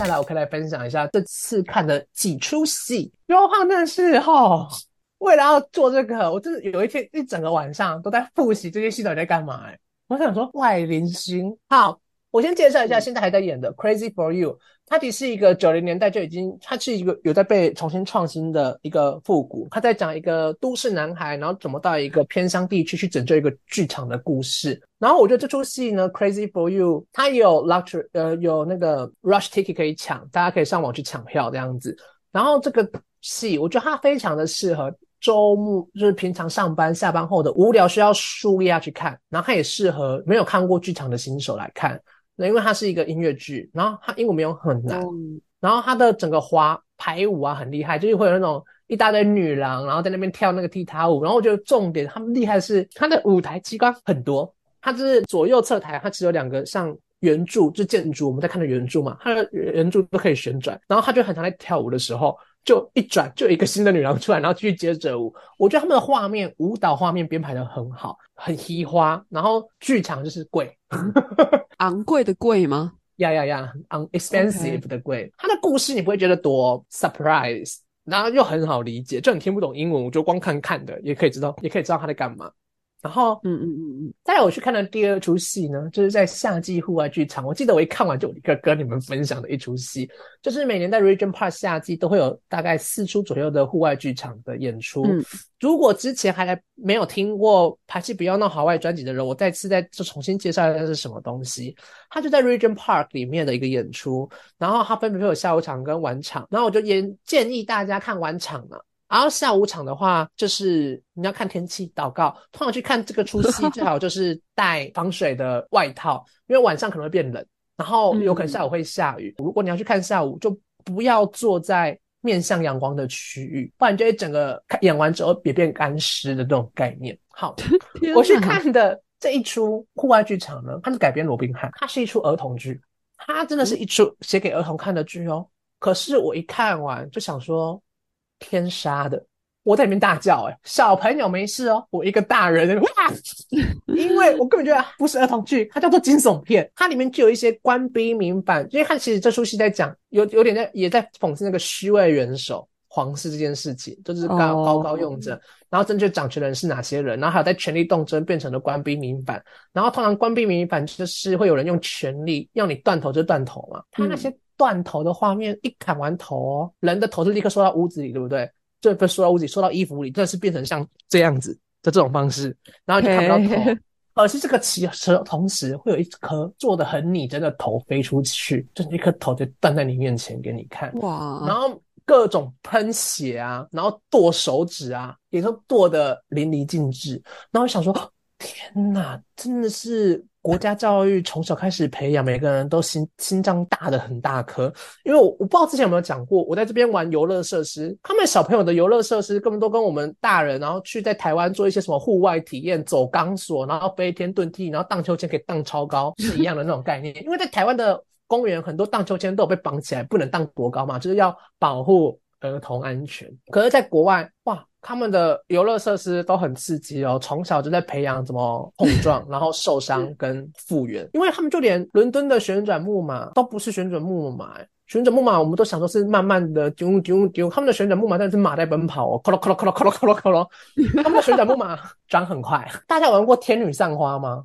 接下来我可以来分享一下这次看的几出戏。优胖真的是哈，为了要做这个，我真的有一天一整个晚上都在复习这些戏到底在干嘛、欸。我想说，外零星。好，我先介绍一下现在还在演的《Crazy for You》。它其实是一个九零年代就已经，它是一个有在被重新创新的一个复古。它在讲一个都市男孩，然后怎么到一个偏乡地区去拯救一个剧场的故事。然后我觉得这出戏呢，《Crazy for You》，它有 luxury，呃，有那个 rush ticket 可以抢，大家可以上网去抢票这样子。然后这个戏，我觉得它非常的适合周末，就是平常上班下班后的无聊需要舒压去看。然后它也适合没有看过剧场的新手来看。那因为它是一个音乐剧，然后它英文没有很难，然后它的整个滑排舞啊很厉害，就是会有那种一大堆女郎，然后在那边跳那个踢踏舞。然后我觉得重点他们厉害的是它的舞台机关很多，它就是左右侧台，它只有两个像圆柱，就建筑我们在看的圆柱嘛，它的圆柱都可以旋转，然后它就很常在跳舞的时候就一转就一个新的女郎出来，然后继续接着舞。我觉得他们的画面舞蹈画面编排的很好，很稀花，然后剧场就是贵。昂贵的贵吗？呀呀呀，on expensive 的贵。它的故事你不会觉得多 surprise，然后又很好理解，就你听不懂英文，我就光看看的也可以知道，也可以知道他在干嘛。然后，嗯嗯嗯嗯，再来我去看的第二出戏呢，就是在夏季户外剧场。我记得我一看完就立刻跟你们分享的一出戏，就是每年在 Region Park 夏季都会有大概四出左右的户外剧场的演出。嗯如果之前还来没有听过《排戏不要闹好外》专辑的人，我再次再就重新介绍一下是什么东西。它就在 Region Park 里面的一个演出，然后它分别会有下午场跟晚场，然后我就也建议大家看晚场嘛。然后下午场的话，就是你要看天气祷告。通常去看这个出戏，最好就是带防水的外套，因为晚上可能会变冷，然后有可能下午会下雨。如果你要去看下午，就不要坐在面向阳光的区域，不然就会整个演完之后也变干湿的这种概念。好，我去看的这一出户外剧场呢，它是改编罗宾汉，它是一出儿童剧，它真的是一出写给儿童看的剧哦。可是我一看完就想说，天杀的！我在里面大叫、欸，小朋友没事哦，我一个大人哇！因为我根本觉得不是儿童剧，它叫做惊悚片，它里面就有一些官逼民反，因为它其实这出戏在讲有有点在也在讽刺那个虚伪元首皇室这件事情，就是高、哦高高用着，然后正确掌权的人是哪些人，然后还有在权力斗争变成了官逼民反，然后通常官逼民反就是会有人用权力要你断头就断头嘛，他那些断头的画面一砍完头哦，人的头是立刻缩到屋子里，对不对？就不是缩到屋子里，缩到衣服里，真的是变成像这样子的这种方式，然后你就看不到头。而是这个其实同时会有一颗做的很拟真的头飞出去，就是一颗头就断在你面前给你看。哇，然后各种喷血啊，然后剁手指啊，也都剁得淋漓尽致。然后我想说，天哪，真的是国家教育从小开始培养，每个人都心心脏大的很大颗。因为我我不知道之前有没有讲过，我在这边玩游乐设施，他们小朋友的游乐设施根本都跟我们大人，然后去在台湾做一些什么户外体验，走钢索，然后飞天遁地，然后荡秋千可以荡超高是一样的那种概念。因为在台湾的公园很多荡秋千都有被绑起来，不能荡多高嘛，就是要保护儿童安全。可是，在国外，哇，他们的游乐设施都很刺激哦，从小就在培养怎么碰撞，然后受伤跟复原。因为他们就连伦敦的旋转木马都不是旋转木马、旋转木马我们都想说是慢慢的丢丢丢，他们的旋转木马但是马在奔跑哦，咯咯咯咯咯咯咯咯咯，他们的旋转木马转很快。大家玩过天女散花吗？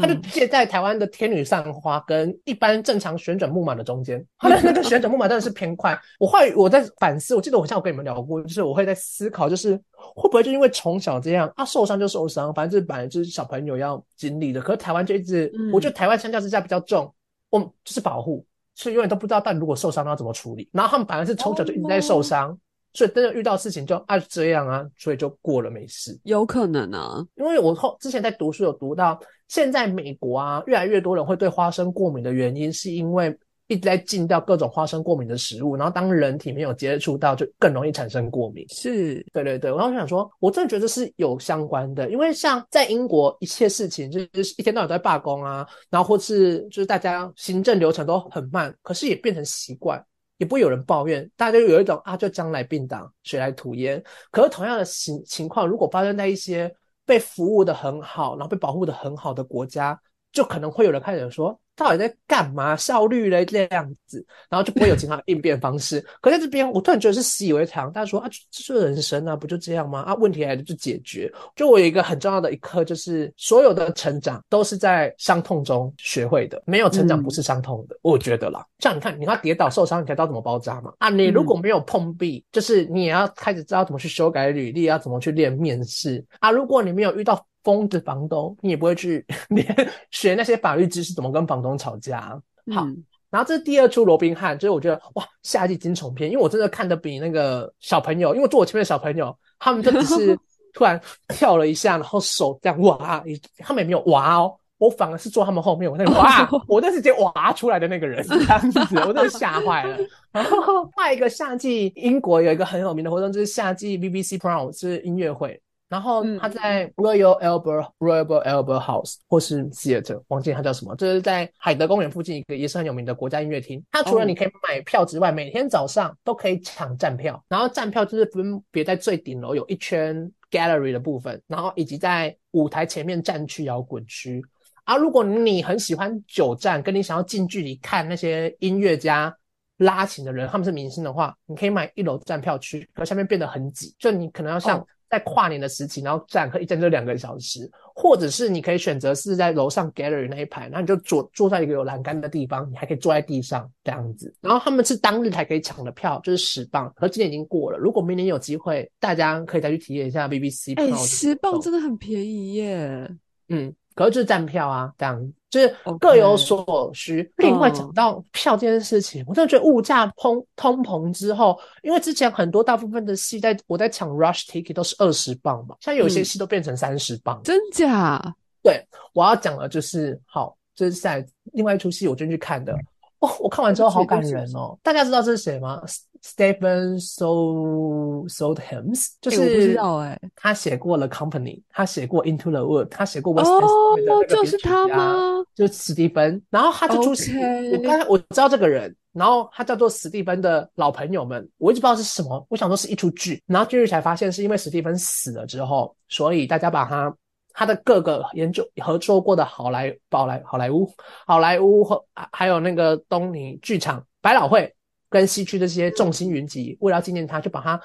它就嗯介在台湾的天女散花跟一般正常旋转木马的中间，它的那个旋转木马真的是偏快。我后来我在反思，我记得我好像有跟你们聊过，就是我会在思考，就是会不会就因为从小这样啊受伤就受伤，反正这本来就是小朋友要经历的。可是台湾就一直，嗯我觉得台湾相较之下比较重，我们就是保护，所以永远都不知道，但如果受伤要怎么处理。然后他们反而是从小就一直在受伤，所以真的遇到事情就啊这样啊，所以就过了没事。有可能啊，因为我后之前在读书有读到，现在美国啊，越来越多人会对花生过敏的原因，是因为一直在禁掉各种花生过敏的食物，然后当人体没有接触到，就更容易产生过敏。是对对对，然后我想说，我真的觉得是有相关的，因为像在英国，一切事情就是一天到晚都在罢工啊，然后或是就是大家行政流程都很慢，可是也变成习惯，也不会有人抱怨，大家就有一种啊，就将来病倒，谁来吐烟。可是同样的情情况，如果发生在一些被服务的很好，然后被保护的很好的国家，就可能会有人开始说，到底在干嘛？效率嘞这样子，然后就不会有其他的应变方式。可在这边，我突然觉得是习以为常，大家说啊，这是人生啊，不就这样吗？啊，问题来了就解决。就我有一个很重要的一课，就是所有的成长都是在伤痛中学会的，没有成长不是伤痛的，我觉得啦。像你看，你要跌倒受伤，你才知道怎么包扎嘛。啊，你如果没有碰壁，就是你也要开始知道怎么去修改履历，要怎么去练面试啊。如果你没有遇到疯子房东，你也不会去 连学那些法律知识，怎么跟房东吵架。好，然后这是第二出罗宾汉，就是我觉得哇，夏季惊悚片，因为我真的看的比那个小朋友，因为坐我前面的小朋友，他们就只是 突然跳了一下，然后手这样哇，他们也没有哇哦，我反而是坐他们后面，我那个哇，我那是直接哇出来的那个人，这样子，我真的吓坏了。然后下一个夏季，英国有一个很有名的活动，就是夏季 BBC Prom 是音乐会。然后他在 Royal Albert Royal Albert House 或是 Theatre，忘记它叫什么，这是在海德公园附近一个也是很有名的国家音乐厅。它除了你可以买票之外，每天早上都可以抢站票。然后站票就是分别在最顶楼有一圈 gallery 的部分，然后以及在舞台前面站区摇滚区。啊如果你很喜欢久站，跟你想要近距离看那些音乐家拉琴的人，他们是明星的话，你可以买一楼站票区，可下面变得很挤，就你可能要像。在跨年的时期，然后站可一站就两个小时，或者是你可以选择是在楼上 gallery 那一排，然后你就坐坐在一个有栏杆的地方，你还可以坐在地上这样子。然后他们是当日才可以抢的票，就是十磅，可今年已经过了。如果明年有机会，大家可以再去体验一下 BBC。哎，十磅真的很便宜耶。嗯。可是就是站票啊，这样就是各有所需。另外讲到票这件事情，我真的觉得物价通通膨之后，因为之前很多大部分的戏，在我在抢 rush ticket 都是二十磅嘛，像有些戏都变成三十磅，真假？对，我要讲的就是好，这是在另外一出戏，我进去看的。哦，我看完之后好感人哦。大家知道这是谁吗？Stephen So So Hems，就是我不知道哎，他写过了 Company，他写过 Into the World，他写过 West End 哦，就是他吗？就是史蒂芬。然后他就出戏，我刚才我知道这个人，然后他叫做史蒂芬的老朋友们，我一直不知道是什么，我想说是一出剧，然后近日才发现是因为史蒂芬死了之后，所以大家把他他的各个研究合作过的好莱宝莱好莱坞好莱坞和还有那个东尼剧场百老汇。跟西区这些众星云集，为了纪念他，就把他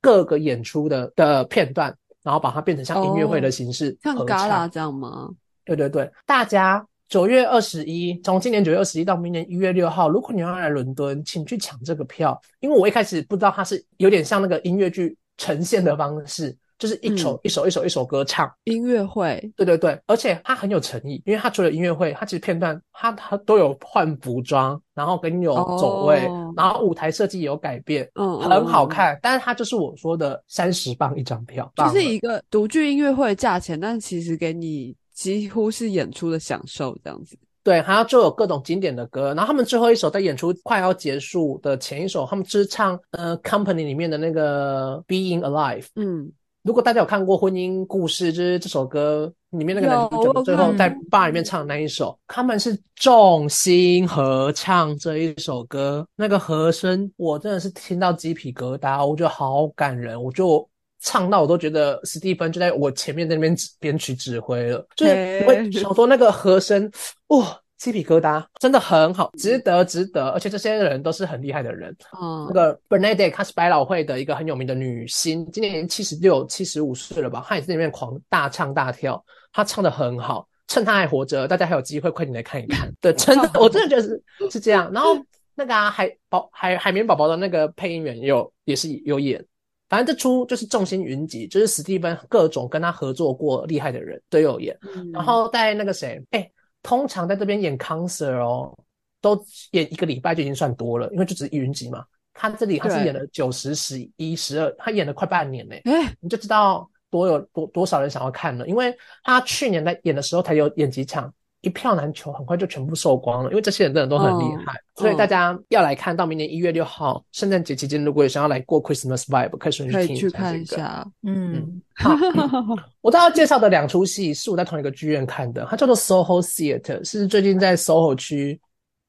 各个演出的的片段，然后把它变成像音乐会的形式，像 gala 这样吗？对对对，大家九月二十一，从今年九月二十一到明年一月六号，如果你要来伦敦，请去抢这个票，因为我一开始不知道它是有点像那个音乐剧呈现的方式。就是一首一首一首一首歌唱。音乐会，对对对，而且他很有诚意，因为他除了音乐会，他其实片段他他都有换服装，然后跟你有走位，然后舞台设计有改变，嗯，很好看。但是它就是我说的三十磅一张票，就是一个独具音乐会的价钱，但其实给你几乎是演出的享受这样子。对，还要就有各种经典的歌，然后他们最后一首在演出快要结束的前一首，他们就是唱呃 Company 里面的那个 Being Alive，嗯。如果大家有看过《婚姻故事》，就是这首歌里面那个男主角最后在吧里面唱的那一首，他们是众星合唱这一首歌，那个和声我真的是听到鸡皮疙瘩，我觉得好感人，我就唱到我都觉得史蒂芬就在我前面在那边编曲指挥了，就是我想说那个和声，哇！鸡皮疙瘩，真的很好，值得，值得，而且这些人都是很厉害的人。嗯，那个 Bernadette，她是百老汇的一个很有名的女星，今年已经七十六、七十五岁了吧？她也在里面狂大唱大跳，她唱的很好。趁她还活着，大家还有机会，快点来看一看。对，真的，我真的觉得是是这样。然后那个啊，海宝海海绵宝宝的那个配音员有也是有演，反正这出就是众星云集，就是史蒂芬各种跟他合作过厉害的人都有演。然后在那个谁，哎。通常在这边演 concert 哦，都演一个礼拜就已经算多了，因为就只是一云集嘛。他这里他是演了九十、十一、十二，他演了快半年嘞。哎，你就知道多有多多少人想要看了，因为他去年在演的时候才有演几场。一票难求，很快就全部售光了。因为这些人真的都很厉害，所以大家要来看到明年一月六号圣诞节期间，如果有想要来过 Christmas vibe，可以顺便去看一下。嗯，好，我都要介绍的两出戏是我在同一个剧院看的，它叫做 SoHo Theatre，是最近在 SoHo 区，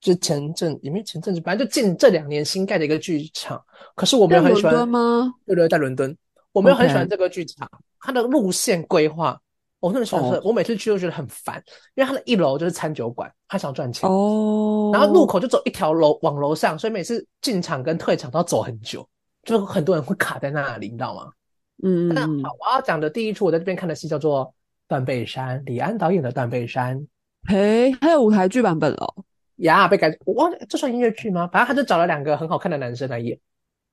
就前阵也没前阵子，反正就近这两年新盖的一个剧场。可是我没有很喜欢吗？对对，在伦敦，我没有很喜欢这个剧场，它的路线规划。我很喜欢我每次去都觉得很烦，因为它的一楼就是餐酒馆，他想赚钱，哦，然后路口就走一条楼往楼上，所以每次进场跟退场都要走很久，就很多人会卡在那里，你知道吗？嗯嗯嗯好，我要讲的第一出我在这边看的戏叫做《断背山》，李安导演的《断背山》。嘿，还有舞台剧版本哦。呀，被改，我忘了这算音乐剧吗？反正他就找了两个很好看的男生来演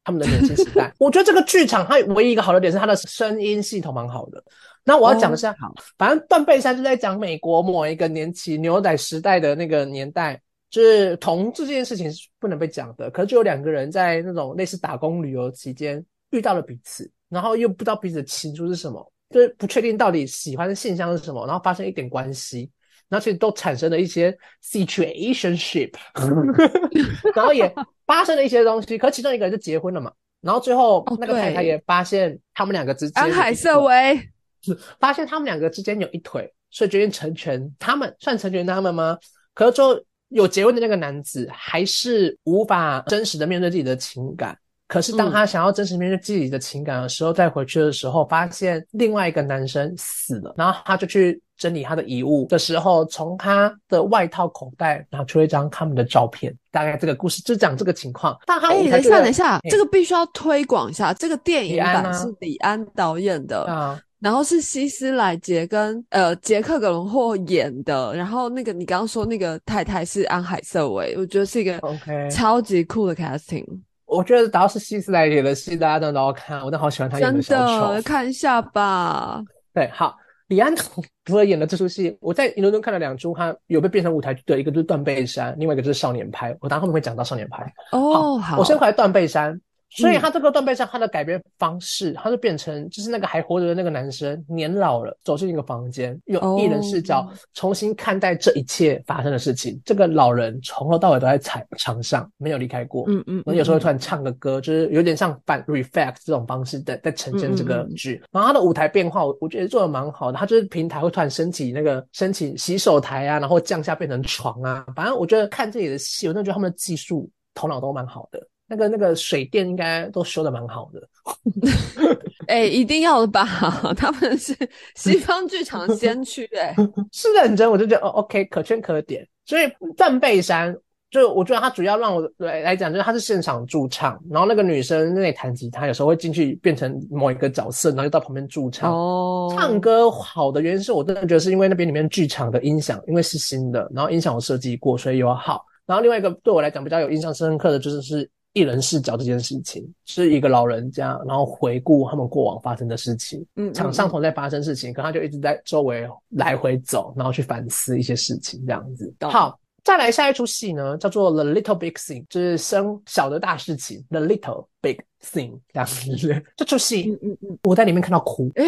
他们的年轻时代。我觉得这个剧场它唯一一个好的点是它的声音系统蛮好的。那我要讲的是，哦好反正断背山就在讲美国某一个年期牛仔时代的那个年代，就是同志这件事情是不能被讲的。可是就有两个人在那种类似打工旅游期间遇到了彼此，然后又不知道彼此的情愫是什么，就是不确定到底喜欢的现象是什么，然后发生一点关系。然后其实都产生了一些 situationship，然后也发生了一些东西。可其中一个人就结婚了嘛，然后最后哦那个太太也发现他们两个之间安海瑟薇，发现他们两个之间有一腿，所以决定成全他们，算成全他们吗？可是最后有结婚的那个男子还是无法真实的面对自己的情感。可是当嗯他想要真实面对自己的情感的时候，再回去的时候，发现另外一个男生死了，然后他就去整理他的遗物的时候，从他的外套口袋拿出一张他们的照片。大概这个故事就讲这个情况。但他哎，等一下，等一下，哎这个必须要推广一下。这个电影版是李安导演的，啊，然后是希斯莱杰跟呃杰克·葛伦霍演的，然后那个你刚刚说那个太太是安海瑟薇，我觉得是一个 OK 超级酷的 casting，我觉得只要是希斯莱杰的戏，大家都要看。我都好喜欢他演真的小丑。的看一下吧。对，好，李安除了演的这出戏，我在伦敦看了两出，他有被变成舞台剧的，一个就是《断背山》，另外一个就是《少年派》。我等下后面会讲到《少年派》。哦，好，我先回来《断背山》，所以嗯他这个《断背山》他的改变方式，他就变成就是那个还活着的那个男生年老了，走进一个房间，用一人视角哦重新看待这一切发生的事情。这个老人从头到尾都在场场上，没有离开过。嗯嗯，然后有时候会嗯突然唱个歌，就是有点像反 reflect 这种方式在在呈现这个嗯嗯嗯剧。然后他的舞台变化，我我觉得做的蛮好的。他就是平台会突然升起那个升起洗手台啊，然后降下变成床啊。反正我觉得看这里的戏，我真的觉得他们的技术头脑都蛮好的。那个那个水电应该都修的蛮好的。哎、一定要的吧？他们是 西方剧场先驱、哎，是认真，我就觉得哦，OK，可圈可点。所以断背山，就我觉得他主要让我来来讲，就是他是现场驻唱，然后那个女生那里弹吉他，有时候会进去变成某一个角色，然后就到旁边驻唱。哦，唱歌好的原因是我真的觉得是因为那边里面剧场的音响，因为是新的，然后音响我设计过，所以有好。然后另外一个对我来讲比较有印象深刻的就是是一人视角这件事情，是一个老人家，然后回顾他们过往发生的事情，嗯，嗯场上同在发生事情，可他就一直在周围来回走，然后去反思一些事情，这样子。好，再来下一出戏呢，叫做《The Little Big Thing》，就是生小的大事情，《The Little Big Thing》这样子。这出戏嗯嗯嗯，我在里面看到哭，哎、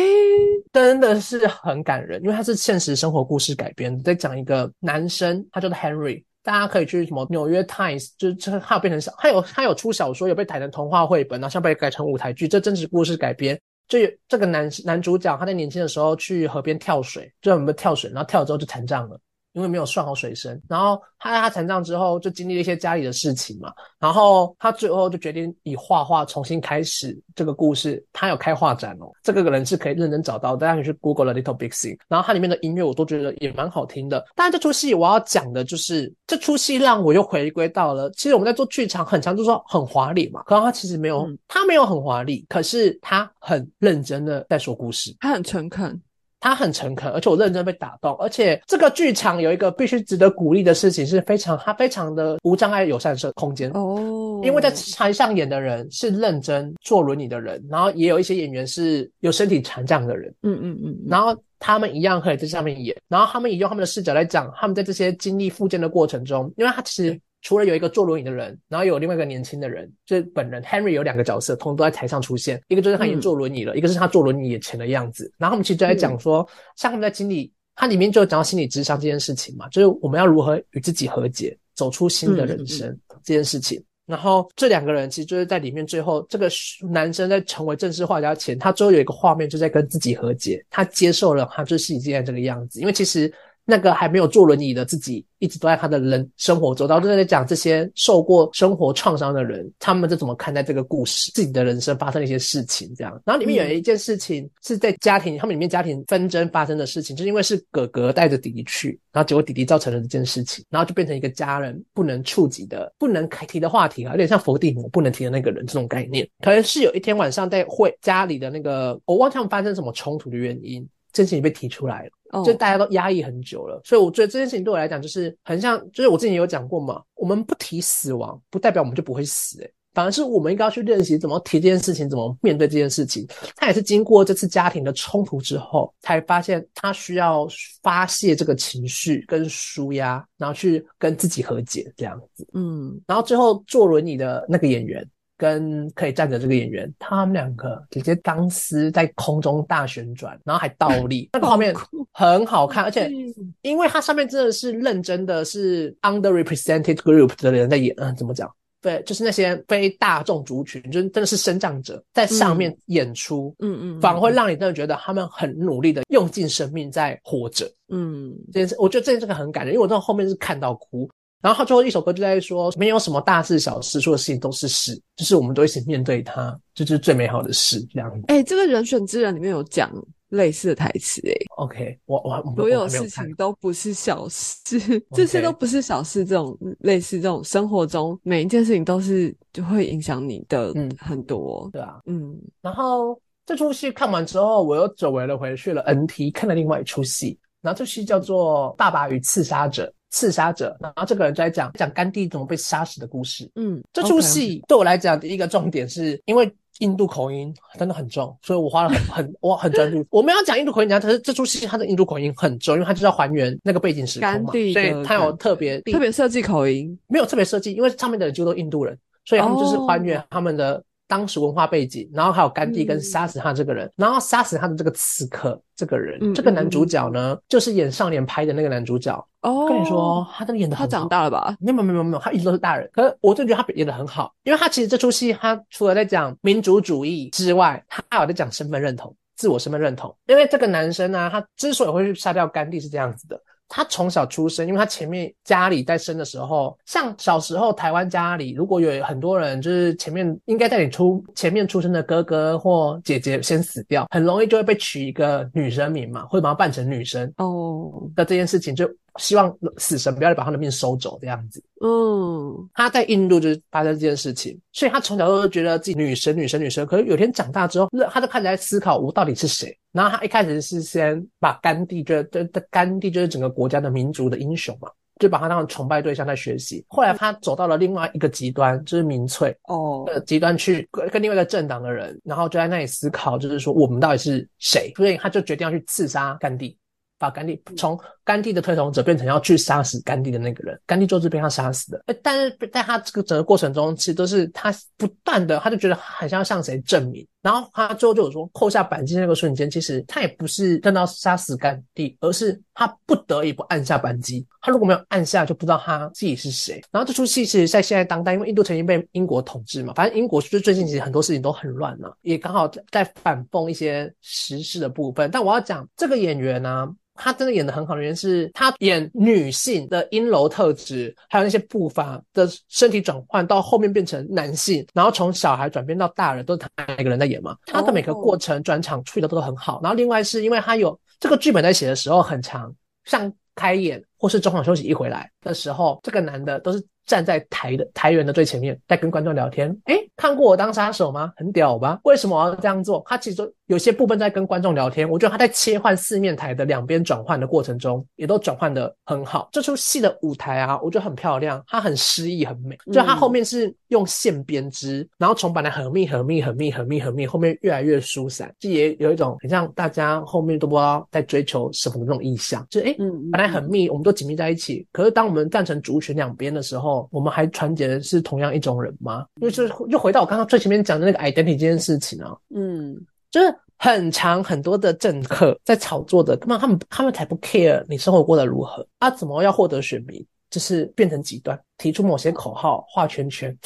真的是很感人，因为它是现实生活故事改编，在讲一个男生，他叫做 Henry。大家可以去什么纽约 Times，就是这他有变成小，他有他有出小说，有被改成童话绘本，然后像被改成舞台剧，这真实故事改编。就这个男男主角，他在年轻的时候去河边跳水，就我们跳水，然后跳了之后就残障了，因为没有算好水深。然后他在他残障之后，就经历了一些家里的事情嘛，然后他最后就决定以画画重新开始这个故事。他有开画展哦，这个人是可以认真找到，大家可以去 Google 的 Little Big Thing。然后它里面的音乐我都觉得也蛮好听的。当然，这出戏我要讲的就是这出戏让我又回归到了，其实我们在做剧场很常就说很华丽嘛，可是他其实没有，嗯它没有很华丽，可是他很认真的在说故事。他很诚恳，他很诚恳，而且我认真被打动，而且这个剧场有一个必须值得鼓励的事情，是非常他非常的无障碍友善社空间。哦，因为在台上演的人是认真坐轮椅的人，然后也有一些演员是有身体残障的人，嗯嗯嗯嗯，然后他们一样可以在上面演，然后他们也用他们的视角来讲，他们在这些经历复健的过程中，因为他其实除了有一个坐轮椅的人，然后有另外一个年轻的人，就是本人 Henry 有两个角色，同时都在台上出现，一个就是他已经坐轮椅了，一个是他坐轮椅以前的样子，然后我们其实就在讲说，像他们在经历，它里面就有讲到心理智商这件事情嘛，就是我们要如何与自己和解，走出新的人生这件事情。然后这两个人其实就是在里面，最后这个男生在成为正式画家前，他最后有一个画面就在跟自己和解，他接受了他就是现在这个样子。因为其实那个还没有坐轮椅的自己，一直都在他的人生活中，然后就在讲这些受过生活创伤的人，他们是怎么看待这个故事，自己的人生发生了一些事情，这样。然后里面有一件事情是在家庭，他们里面家庭纷争发生的事情，就是因为是哥哥带着弟弟去，然后结果弟弟造成了这件事情，然后就变成一个家人不能触及的、不能开提的话题啊，有点像伏地魔不能提的那个人这种概念。可能是有一天晚上在会家里的那个，我忘记他们发生什么冲突的原因。这件事情被提出来了，哦就大家都压抑很久了，所以我觉得这件事情对我来讲就是很像，就是我之前有讲过嘛，我们不提死亡，不代表我们就不会死、欸，反而是我们应该要去练习怎么提这件事情，怎么面对这件事情。他也是经过这次家庭的冲突之后，才发现他需要发泄这个情绪跟舒压，然后去跟自己和解这样子。嗯，然后最后坐轮椅的那个演员跟可以站着这个演员，他们两个直接钢丝在空中大旋转，然后还倒立，那个画面很好看，而且嗯因为它上面真的是认真的是 underrepresented group 的人在演，嗯，怎么讲？对，就是那些非大众族群，就是真的是生长者在上面演出，嗯嗯，反而会让你真的觉得他们很努力的用尽生命在活着。嗯这件事，我觉得这件事情很感人，因为我到后面是看到哭。然后他最后一首歌就在说，没有什么大事小事，所有事情都是事，就是我们都一起面对它，这就是最美好的事，这样子。哎、这个人选之人里面有讲类似的台词、哎，OK，我我我所有事情都不是小事，这些都不是小事。这种类似这种生活中每一件事情都是就会影响你的嗯很多。对啊。嗯然后这出戏看完之后，我又走回了回去了 NT 看了另外一出戏，然后这戏叫做《爸爸与刺杀者》。刺杀者，然后这个人就在讲讲甘地怎么被杀死的故事。嗯，这出戏对我来讲，第一个重点是因为印度口音真的很重，所以我花了很很我很专注。我们要讲印度口音，但是这出戏它的印度口音很重，因为它就是要还原那个背景时空嘛，甘地的所以它有特别特别设计口音。没有特别设计，因为上面的人就都印度人，所以他们就是还原他们的当时文化背景，然后还有甘地跟嗯杀死他这个人，然后杀死他的这个刺客这个人，嗯这个男主角呢，就是演少年拍的那个男主角。哦，跟你说，他真的演的他长大了吧？没有没有没有没有，他一直都是大人。可是我真的觉得他演的很好，因为他其实这出戏，他除了在讲民族主义之外，他还有在讲身份认同、自我身份认同。因为这个男生呢，他之所以会去杀掉甘地是这样子的。他从小出生，因为他前面家里在生的时候，像小时候台湾家里，如果有很多人就是前面应该在你出前面出生的哥哥或姐姐先死掉，很容易就会被取一个女生名嘛，会把它扮成女生哦，的这件事情，就希望死神不要把他的命收走这样子。嗯他在印度就是发生这件事情，所以他从小都觉得自己女神、女神、女神。可是有天长大之后，他就开始在思考我到底是谁。然后他一开始是先把甘地，觉得这甘地就是整个国家的民族的英雄嘛，就把他当成崇拜对象在学习。后来他走到了另外一个极端，就是民粹哦，的极端去跟跟另外一个政党的人，然后就在那里思考，就是说我们到底是谁？所以他就决定要去刺杀甘地。把甘地从甘地的推崇者变成要去杀死甘地的那个人，甘地就是被他杀死的。呃但是在他这个整个过程中，其实都是他不断的，他就觉得很像要向谁证明。然后他最后就有说，扣下扳机那个瞬间，其实他也不是真的要杀死甘地，而是他不得已不按下扳机。他如果没有按下，就不知道他自己是谁。然后这出戏其实在现在当代，因为印度曾经被英国统治嘛，反正英国就最近其实很多事情都很乱嘛，也刚好在在反讽一些时事的部分。但我要讲这个演员呢、他真的演的很好的原因是他演女性的阴柔特质，还有那些步伐的身体转换，到后面变成男性，然后从小孩转变到大人，都是他一个人在演嘛。他的每个过程转场处理的都很好。然后另外是因为他有这个剧本在写的时候很长，像开演或是中场休息一回来的时候，这个男的都是站在台的台员的最前面，在跟观众聊天。哎，看过我当杀手吗？很屌吧？为什么我要这样做？他其实有些部分在跟观众聊天，我觉得他在切换四面台的两边转换的过程中，也都转换的很好。这出戏的舞台啊，我觉得很漂亮，它很诗意，很美。就它后面是用线编织，然后从本来很密、很密、很密、很密、很密，后面越来越疏散，就也有一种很像大家后面都不知道在追求什么的那种意象。就是诶，嗯，本来很密，我们都紧密在一起。可是当我们站成族群两边的时候，我们还团结的是同样一种人吗？因为就是又回到我刚刚最前面讲的那个 identity 这件事情啊，嗯就是很长很多的政客在炒作的，根本他们他们才不 care 你生活过得如何啊，怎么要获得选民，就是变成极端，提出某些口号，画圈圈。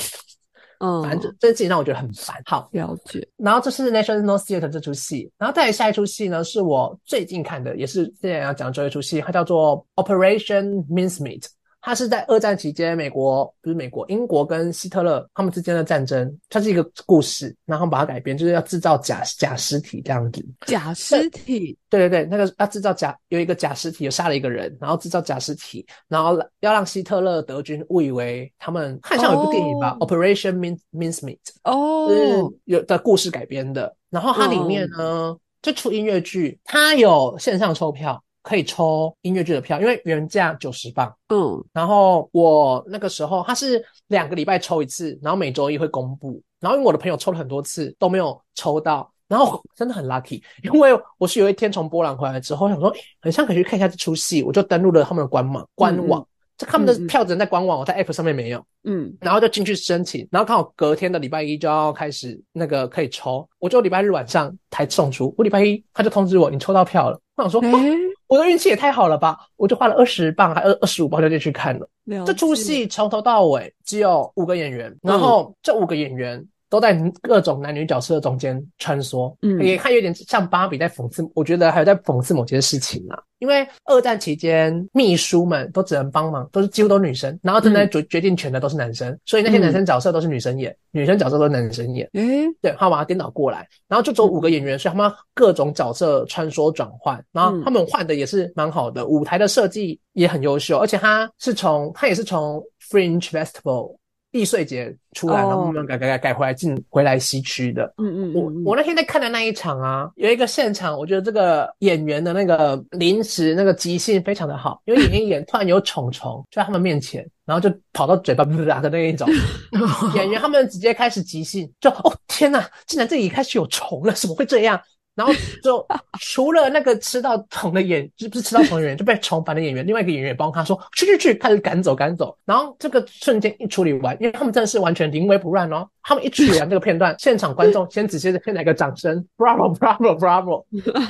嗯，反正这这件事情让我觉得很烦。好，了解。然后这是 National Theatre 这出戏，然后再来下一出戏呢，是我最近看的，也是现在要讲的一出戏，它叫做 Operation Mincemeat。它是在二战期间，美国不是美国，英国跟希特勒他们之间的战争，它是一个故事，然后把它改编，就是要制造假假尸体这样子。假尸体，对对对，那个要制造假有一个假尸体，有杀了一个人，然后制造假尸体，然后要让希特勒德军误以为他们，看像有一部电影吧、哦 o p e r a t i o n Min Mincemeat，哦，是有的故事改编的。然后它里面呢，就出音乐剧，它有线上抽票，可以抽音乐剧的票，因为原价九十磅。嗯，然后我那个时候，他是两个礼拜抽一次，然后每周一会公布。然后因为我的朋友抽了很多次都没有抽到，然后真的很 lucky，因为我是有一天从波兰回来之后，想说，诶很像可以去看一下这出戏，我就登录了他们的官网官网。这他们的票只能在官网，我在 app 上面没有。嗯，然后就进去申请，然后刚好隔天的礼拜一就要开始那个可以抽，我就礼拜日晚上才送出，我礼拜一他就通知我你抽到票了，我想说、诶哦我的运气也太好了吧，我就花了二十磅还二二十五磅就进去看了。了这出戏从头到尾只有五个演员，然后这五个演员都在各种男女角色中间穿梭，嗯。也看有点像芭比在讽刺，我觉得还有在讽刺某些事情啊。因为二战期间，秘书们都只能帮忙，都是几乎都是女生，然后正在决决定权的都是男生，所以那些男生角色都是女生演，女生角色都是男生演。诶，对，他把它颠倒过来，然后就走五个演员，所以他们各种角色穿梭转换，然后他们换的也是蛮好的，舞台的设计也很优秀，而且他是从他也是从 Fringe Festival 易碎节出来，哦然后慢慢改改改改回来进回来西区的。嗯嗯我嗯，我那天在看的那一场啊，有一个现场，我觉得这个演员的那个临时那个即兴非常的好，因为演一演突然有虫虫就在他们面前，然后就跑到嘴巴不啦的那一种，演员他们直接开始即兴，就哦天哪，竟然这里开始有虫了，怎么会这样？然后就除了那个吃到虫的演，就不是吃到虫的演员，就被虫烦的演员，另外一个演员也帮他说去去去，开始赶走赶走。然后这个瞬间一处理完，因为他们真的是完全临危不乱哦。他们一处理完这个片段，现场观众先直接先来个掌声，bravo bravo bravo，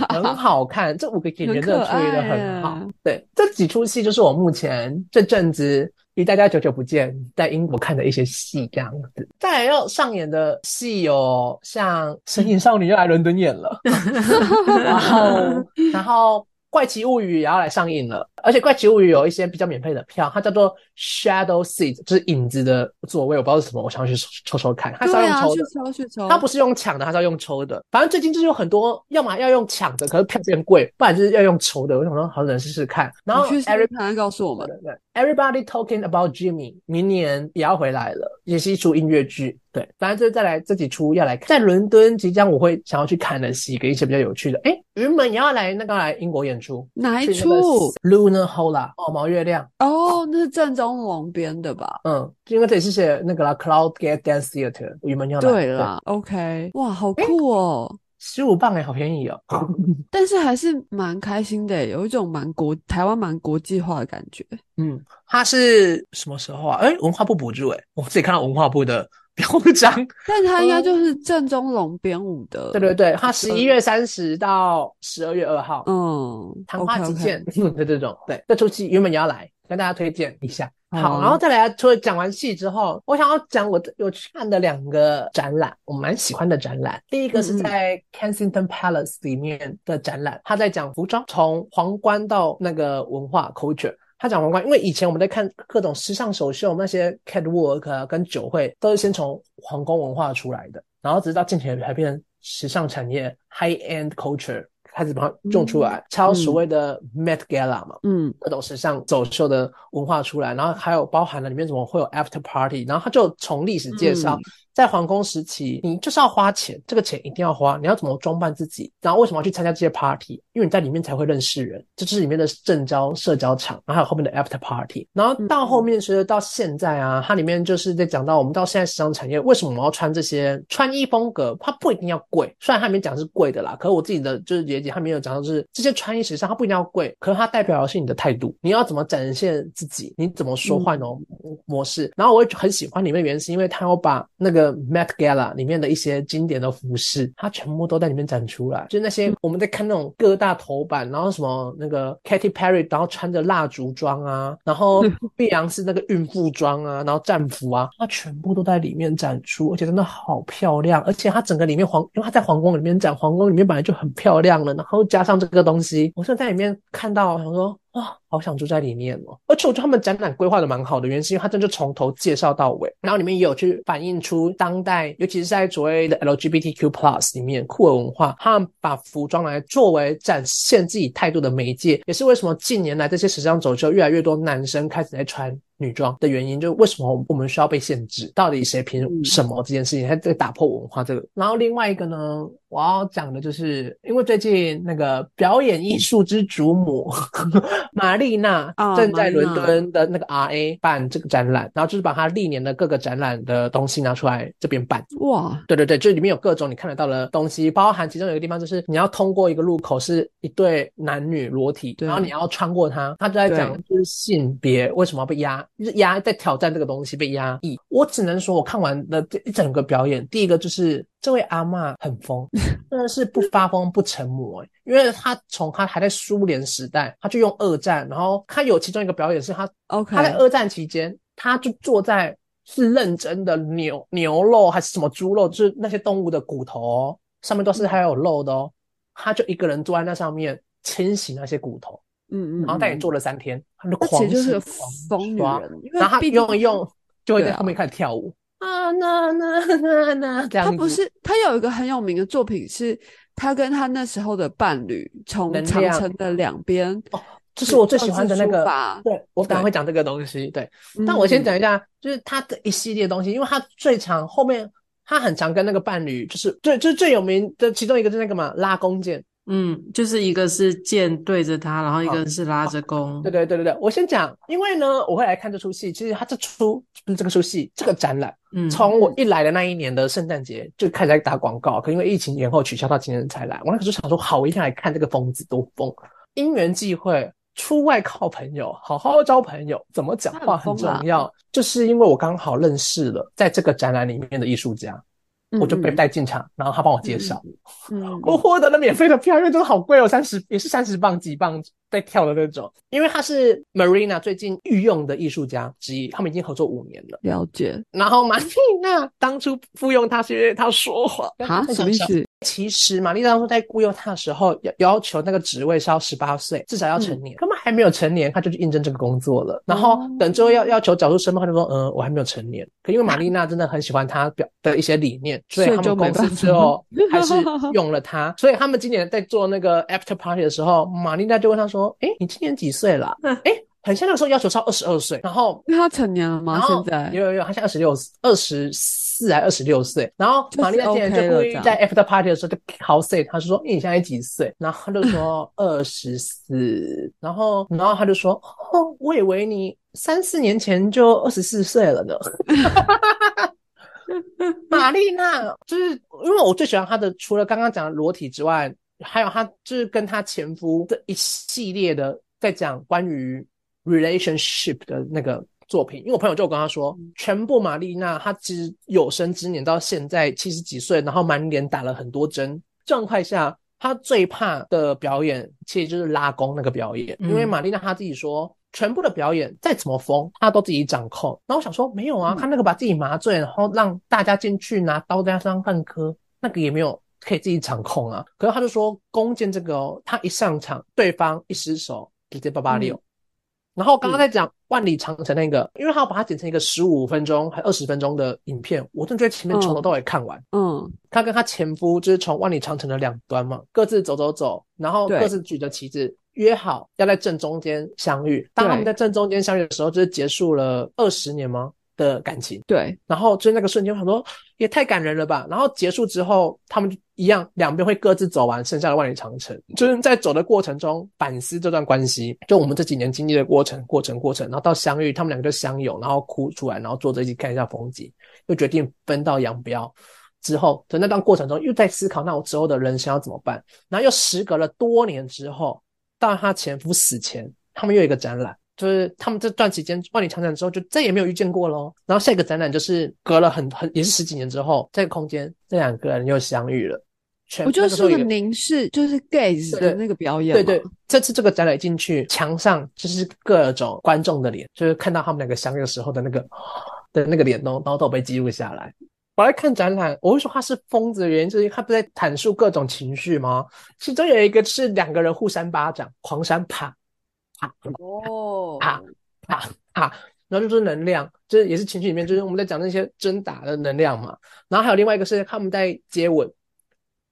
很好看。这五个演员真的处理的很好。对，这几出戏就是我目前这阵子离大家久久不见，在英国看的一些戏这样子。再来要上演的戏有像《神隐少女》要来伦敦演了，然后然后《怪奇物语》也要来上映了，而且《怪奇物语》有一些比较免费的票，它叫做 Shadow Seat，就是影子的座位，我不知道是什么，我想要去抽抽抽看，它是要对啊，去用抽的。抽去抽，它不是用抢的，它是要用抽的。反正最近就是有很多，要么要用抢的，可是票变贵；不然就是要用抽的。我想说，好想试试看。然后你去试 Every 试看，告诉我们。对对，Everybody Talking About Jimmy，明年也要回来了，也是一出音乐剧。对，反正就是再来这几出要来看，在伦敦即将我会想要去看的戏，跟一些比较有趣的。诶，云门也要来那个来英国演出，哪一出？Lunar Hola 哦，毛月亮。哦，那是正宗龙编的吧？嗯，因为这里是写那个啦，Cloud Gate Dance Theatre，云门要来。对啦，OK，哇，好酷哦！十五磅哎，好便宜哦。但是还是蛮开心的耶，有一种蛮国台湾蛮国际化的感觉。嗯，它是什么时候啊？哎，文化部补助哎，我自己看到文化部的表彰。但它应该就是正宗龙编舞的。对对对，它十一月三十到十二月二号，嗯昙花 OK，现的这种。对，这出戏原本也要来跟大家推荐一下。好，然后再来，除了讲完戏之后，我想要讲我有去看的两个展览，我蛮喜欢的展览。第一个是在 Kensington Palace 里面的展览，他在讲服装，从皇冠到那个文化 culture。他讲皇冠，因为以前我们在看各种时尚首秀，那些 catwalk 啊跟酒会，都是先从皇宫文化出来的，然后直到近年才变成时尚产业 high end culture 开始把它种出来，超所谓的 Met Gala 嘛，嗯。各种时尚走秀的文化出来，然后还有包含了里面怎么会有 after party，然后他就从历史介绍，嗯在皇宫时期，你就是要花钱，这个钱一定要花，你要怎么装扮自己，然后为什么要去参加这些 party？因为你在里面才会认识人，这就是里面的正交社交场，然后还有后面的 after party，然后到后面随着到现在啊，它里面就是在讲到我们到现在时尚产业，为什么我们要穿这些穿衣风格，它不一定要贵，虽然它里面讲是贵的啦，可是我自己的就是理解，它里面有讲到，就是这些穿衣时尚，它不一定要贵，可是它代表的是你的态度，你要怎么展现自己，你怎么说话那种模式。然后我也很喜欢里面的原因，是因为它要把那个 Met Gala 里面的一些经典的服饰，它全部都在里面展出来，就是那些我们在看那种各大头版，然后什么那个 Katy Perry，然后穿着蜡烛装啊，然后碧昂斯那个孕妇装啊，然后战服啊，它全部都在里面展出，而且真的好漂亮，而且它整个里面皇，因为它在皇宫里面展，皇宫里面本来就很漂亮了，然后加上这个东西，我是在里面看到，想说。啊，好想住在里面哦！而且我觉得他们展览规划的蛮好的，原因是因为他真的从头介绍到尾，然后里面也有去反映出当代，尤其是在所谓的 LGBTQ plus 里面酷儿文化，他们把服装来作为展现自己态度的媒介，也是为什么近年来这些时尚走秀越来越多男生开始在穿。女装的原因就是为什么我们需要被限制？到底谁凭什么这件事情？他在打破文化这个。然后另外一个呢，我要讲的就是，因为最近那个表演艺术之祖母 玛丽娜正在伦敦的那个 RA 办这个展览，然后就是把她历年的各个展览的东西拿出来这边办。哇，对对对，就里面有各种你看得到的东西，包含其中有一个地方就是你要通过一个路口，是一对男女裸体，然后你要穿过它，他就在讲就是性别为什么要被压。就是压在挑战这个东西被压抑，我只能说，我看完了这一整个表演，第一个就是这位阿嬷很疯，真的是不发疯不成魔，因为他从他还在苏联时代，他就用二战，然后他有其中一个表演是他，OK，他在二战期间，他就坐在是认真的牛牛肉还是什么猪肉，就是那些动物的骨头上面都是还有肉的哦，他就一个人坐在那上面清洗那些骨头。嗯嗯，然后带你做了三天，他就狂是疯女人，然后他用一用就会在后面开始跳舞啊，那那那那这样。他不是他有一个很有名的作品，是他跟他那时候的伴侣从长城的两边哦，这是我最喜欢的那个。对，我等下会讲这个东西。对，但我先讲一下，就是他的一系列东西，因为他最长后面他很常跟那个伴侣，就是最最最有名的其中一个是那个嘛拉弓箭。嗯，就是一个是剑对着他，然后一个是拉着弓。对对对对对，我先讲，因为呢，我会来看这出戏。其实他这出不是这个出戏，这个展览，嗯，从我一来的那一年的圣诞节就开始在打广告，可因为疫情延后取消到今年才来。我那时候想说，好，我一定要来看这个疯子多疯。因缘际会，出外靠朋友，好好交朋友，怎么讲话很重要。就是因为我刚好认识了在这个展览里面的艺术家。我就被带进场，然后他帮我介绍，我获得了免费的票，因为真的好贵哦，三十也是三十磅几磅在跳的那种。因为他是 Marina 最近御用的艺术家之一，他们已经合作五年了。了解。然后 Marina 当初雇佣他是因为他说谎，啊，什么意思？其实玛丽当初在雇佣他的时候，要要求那个职位是要十八岁，至少要成年，他们还没有成年，他就去应征这个工作了。然后等之后要要求找出身份，他就说，嗯，我还没有成年。可因为玛丽娜真的很喜欢他表的一些理念，所以他们公司最后 还是用了他。所以他们今年在做那个 after party 的时候，玛丽娜就问他说，哎，你今年几岁了？哎。很像那个时候要求超二十二岁，然后那他成年了吗？现在有有有，他现在二十六、二十四还二十六岁。然后玛丽娜今年就故意在 after party 的时候就 how say，他是说你现在几岁？然后他就说 二十四。然后然后他就说哦，我以为你三四年前就二十四岁了呢。玛丽娜就是因为我最喜欢她的，除了刚刚讲的裸体之外，还有她就是跟她前夫这一系列的在讲关于。relationship 的那个作品，因为我朋友就跟他说，全部玛丽娜她其实有生之年到现在七十几岁，然后满脸打了很多针状态下，她最怕的表演其实就是拉弓那个表演，因为玛丽娜她自己说，全部的表演再怎么疯，她都自己掌控。然后我想说，没有啊，她那个把自己麻醉，然后让大家进去拿刀在他身上看科，那个也没有可以自己掌控啊。可是他就说，弓箭这个哦，他一上场，对方一失手，直接八八六。然后刚刚在讲万里长城那个，因为他要把它剪成一个十五分钟还二十分钟的影片，我真的觉得前面从头到尾看完。嗯，他跟他前夫就是从万里长城的两端嘛，各自走走走，然后各自举着旗子，约好要在正中间相遇。当他们在正中间相遇的时候，就是结束了二十年吗？的感情，对，然后就那个瞬间，很多也太感人了吧。然后结束之后，他们就一样，两边会各自走完剩下的万里长城。就是在走的过程中反思这段关系，就我们这几年经历的过程、过程、过程，然后到相遇，他们两个就相拥，然后哭出来，然后坐着一起看一下风景，又决定分道扬镳。之后的那段过程中，又在思考那我之后的人生要怎么办。然后又时隔了多年之后，到他前夫死前，他们又有一个展览，就是他们这段期间万里长城之后就再也没有遇见过喽。然后下一个展览就是隔了很很也是十几年之后，这个空间这两个人又相遇了。全我就是个凝视，就是 gaze 的那个表演。对对，这次这个展览进去，墙上就是各种观众的脸，就是看到他们两个相遇的时候的那个的那个脸都，然后都被记录下来。我来看展览，我会说他是疯子的原因，就是他不是在阐述各种情绪吗？其中有一个是两个人互扇巴掌，狂扇啪啪哦，然后就是能量，就是也是情绪里面，就是我们在讲那些挣打的能量嘛。然后还有另外一个是他们在接吻，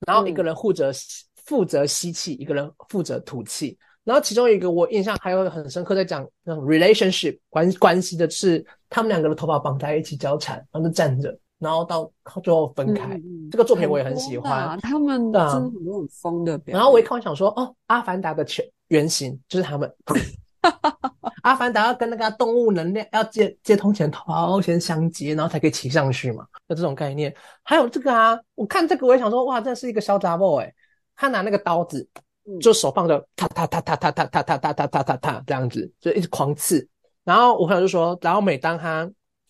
然后一个人负责吸负责吸气，一个人负责吐气。然后其中一个我印象还有很深刻，在讲那种 relationship 关关系的是，他们两个的头发绑在一起交缠，然后就站着，然后到最后分开。这个作品我也很喜欢。他们的很多很疯的表演。然后我一看，我想说，哦，阿凡达的全原型就是他们。阿凡达要跟那个动物能量要接接通前，头先相接，然后才可以骑上去嘛，就这种概念。还有这个啊，我看这个我也想说，哇，这是一个小杂 boy 哎，他拿那个刀子，嗯就手放着，哒哒哒哒哒哒哒哒哒哒哒哒哒这样子，就一直狂刺。然后我朋友就说，然后每当他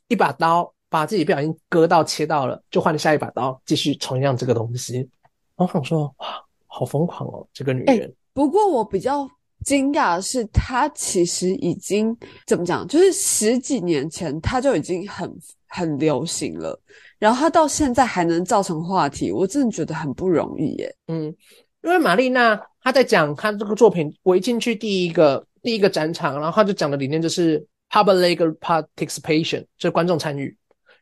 一把刀把自己不小心割到切到了，就换下一把刀继续重样这个东西。然后我想说，哇，好疯狂哦，这个女哎人。不过我比较惊讶的是，他其实已经怎么讲，就是十几年前他就已经很很流行了，然后他到现在还能造成话题，我真的觉得很不容易耶。嗯，因为玛丽娜她在讲她这个作品，我一进去第一个第一个展场，然后她就讲的理念就是 public participation，就是观众参与。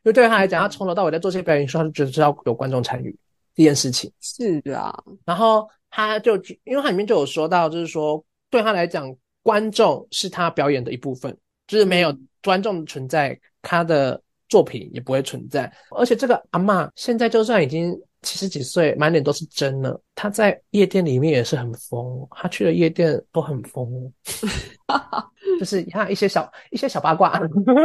因为对她来讲，她从头到尾在做这些表演的时候，她就觉得是要有观众参与这件事情。是啊，然后她就因为它里面就有说到，就是说对他来讲，观众是他表演的一部分，就是没有观众的存在，他的作品也不会存在。而且这个阿嬷现在就算已经七十几岁，满脸都是针了，她在夜店里面也是很疯，她去的夜店都很疯，就是看一些小一些小八卦。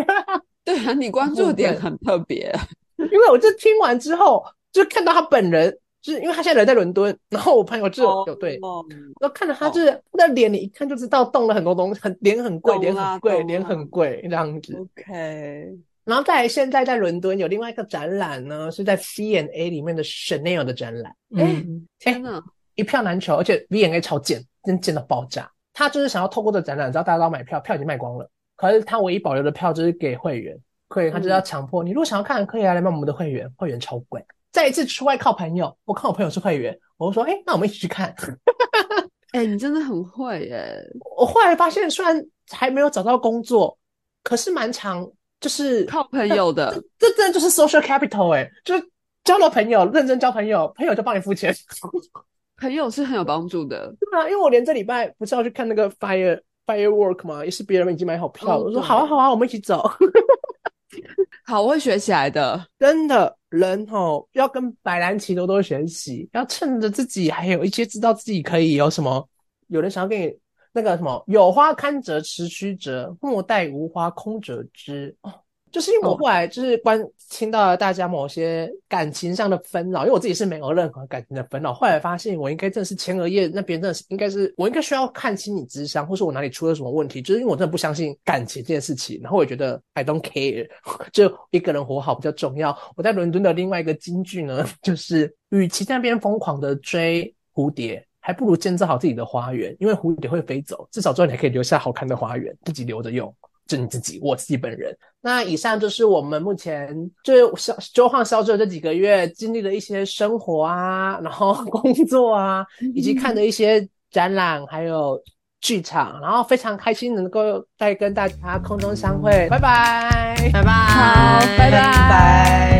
对啊，你关注的点很特别。因为我就听完之后，就看到他本人，就是因为他现在人在伦敦，然后我朋友就有、有对，哦，然后看着他就是他的脸，你一看就知道动了很多东西，很脸很贵，脸很贵，脸很贵这样子。OK，然后再来现在在伦敦有另外一个展览呢，是在 V&A 里面的 Chanel 的展览，哎嗯，天哪，一票难求，而且 V&A 超贱，真贱到爆炸。他就是想要透过这个展览，知道大家都要买票，票已经卖光了，可是他唯一保留的票就是给会员，会员他就是要强迫、你，如果想要看，可以来来买我们的会员，会员超贵。再一次出外靠朋友，我看我朋友是会员，我就说，哎，那我们一起去看。哎、你真的很会耶！我后来发现，虽然还没有找到工作，可是蛮长，就是靠朋友的，这真的就是 social capital 哎、就是交了朋友，认真交朋友，朋友就帮你付钱。朋友是很有帮助的。对啊，因为我连这礼拜不是要去看那个 fire firework 嘛，也是别人已经买好票了。我说好啊好啊，我们一起走。好，我会学起来的。真的，人吼要跟白兰奇多多学习，要趁着自己还有一些知道自己可以有什么，有人想要跟你那个什么有花堪折直须折，莫待无花空折枝。就是因为我哦后来就是关听到了大家某些感情上的纷扰，因为我自己是没有任何感情的纷扰，后来发现我应该真的是前额叶那边真的是应该是我应该需要看心理智商，或是我哪里出了什么问题，就是因为我真的不相信感情这件事情，然后我也觉得 I don't care，就一个人活好比较重要。我在伦敦的另外一个金句呢，就是与其在那边疯狂的追蝴蝶，还不如建造好自己的花园，因为蝴蝶会飞走，至少最后你还可以留下好看的花园，自己留着用。就你自己，我自己本人。那以上就是我们目前就是消周晃消这这几个月经历的一些生活啊，然后 工作啊，以及看的一些展览，还有剧场，然后非常开心能够再跟大家空中相会，拜拜。拜拜，好拜。拜拜